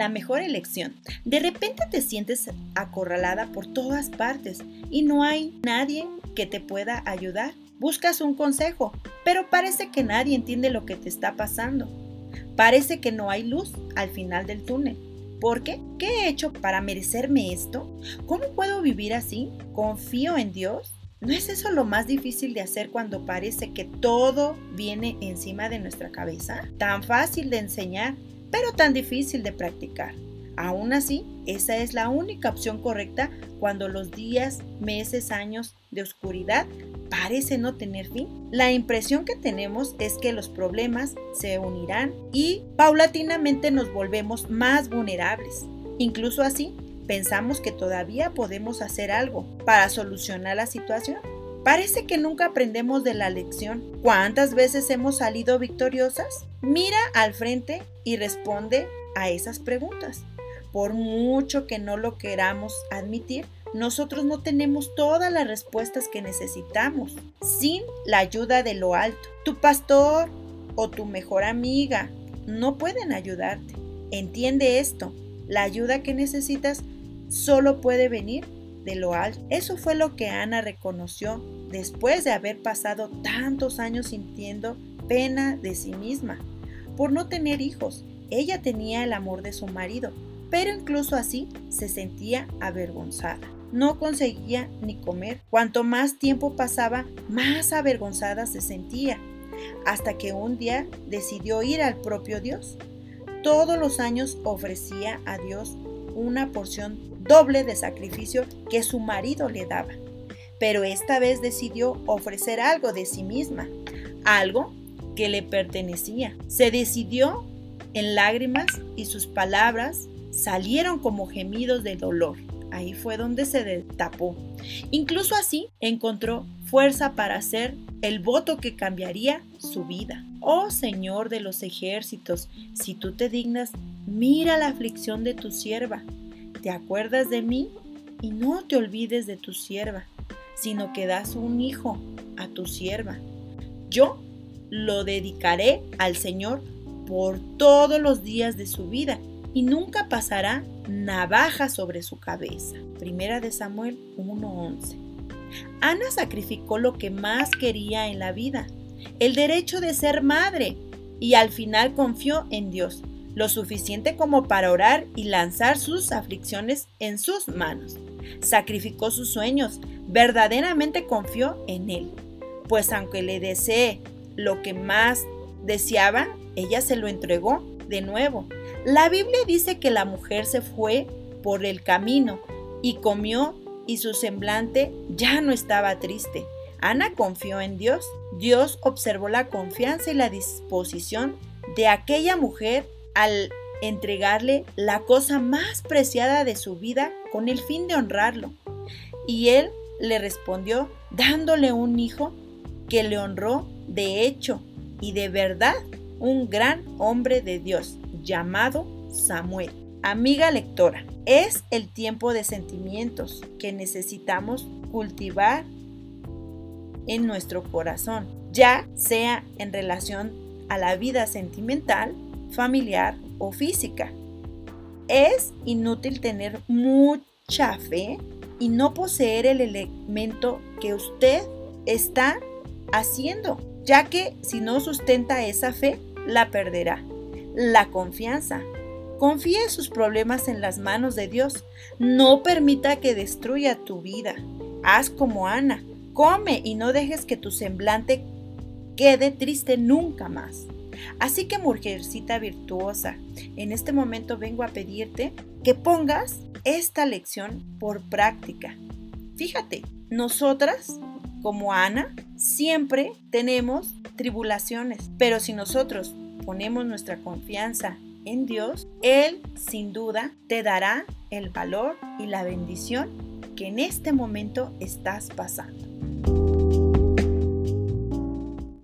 la mejor elección. De repente te sientes acorralada por todas partes y no hay nadie que te pueda ayudar. Buscas un consejo, pero parece que nadie entiende lo que te está pasando. Parece que no hay luz al final del túnel. ¿Por qué? ¿Qué he hecho para merecerme esto? ¿Cómo puedo vivir así? ¿Confío en Dios? ¿No es eso lo más difícil de hacer cuando parece que todo viene encima de nuestra cabeza? Tan fácil de enseñar, pero tan difícil de practicar. Aún así, esa es la única opción correcta cuando los días, meses, años de oscuridad parece no tener fin. La impresión que tenemos es que los problemas se unirán y paulatinamente nos volvemos más vulnerables. Incluso así, pensamos que todavía podemos hacer algo para solucionar la situación. Parece que nunca aprendemos de la lección. ¿Cuántas veces hemos salido victoriosas? Mira al frente y responde a esas preguntas. Por mucho que no lo queramos admitir, nosotros no tenemos todas las respuestas que necesitamos sin la ayuda de lo alto. Tu pastor o tu mejor amiga no pueden ayudarte. Entiende esto. La ayuda que necesitas solo puede venir de lo alto. Eso fue lo que Ana reconoció después de haber pasado tantos años sintiendo pena de sí misma por no tener hijos. Ella tenía el amor de su marido, pero incluso así se sentía avergonzada no conseguía ni comer. Cuanto más tiempo pasaba, más avergonzada se sentía, hasta que un día decidió ir al propio Dios. Todos los años ofrecía a Dios una porción doble de sacrificio que su marido le daba. Pero esta vez decidió ofrecer algo de sí misma, algo que le pertenecía. Se decidió en lágrimas y sus palabras salieron como gemidos de dolor. Ahí fue donde se destapó. Incluso así encontró fuerza para hacer el voto que cambiaría su vida. Oh Señor de los ejércitos, si tú te dignas, mira la aflicción de tu sierva. ¿Te acuerdas de mí? Y no te olvides de tu sierva, sino que das un hijo a tu sierva. Yo lo dedicaré al Señor por todos los días de su vida y nunca pasará navaja sobre su cabeza. Primera de Samuel 1:11. Ana sacrificó lo que más quería en la vida, el derecho de ser madre, y al final confió en Dios, lo suficiente como para orar y lanzar sus aflicciones en sus manos. Sacrificó sus sueños, verdaderamente confió en Él, pues aunque le desee lo que más deseaba, ella se lo entregó de nuevo la Biblia dice que la mujer se fue por el camino y comió y su semblante ya no estaba triste. Ana confió en Dios. Dios observó la confianza y la disposición de aquella mujer al entregarle la cosa más preciada de su vida con el fin de honrarlo. Y él le respondió dándole un hijo que le honró de hecho y de verdad, un gran hombre de Dios llamado Samuel. Amiga lectora, es el tiempo de sentimientos que necesitamos cultivar en nuestro corazón, ya sea en relación a la vida sentimental, familiar o física. Es inútil tener mucha fe y no poseer el elemento que usted está haciendo, ya que si no sustenta esa fe, la perderá la confianza. Confíe sus problemas en las manos de Dios. No permita que destruya tu vida. Haz como Ana. Come y no dejes que tu semblante quede triste nunca más. Así que mujercita virtuosa, en este momento vengo a pedirte que pongas esta lección por práctica. Fíjate, nosotras, como Ana, siempre tenemos tribulaciones, pero si nosotros ponemos nuestra confianza en Dios, Él sin duda te dará el valor y la bendición que en este momento estás pasando.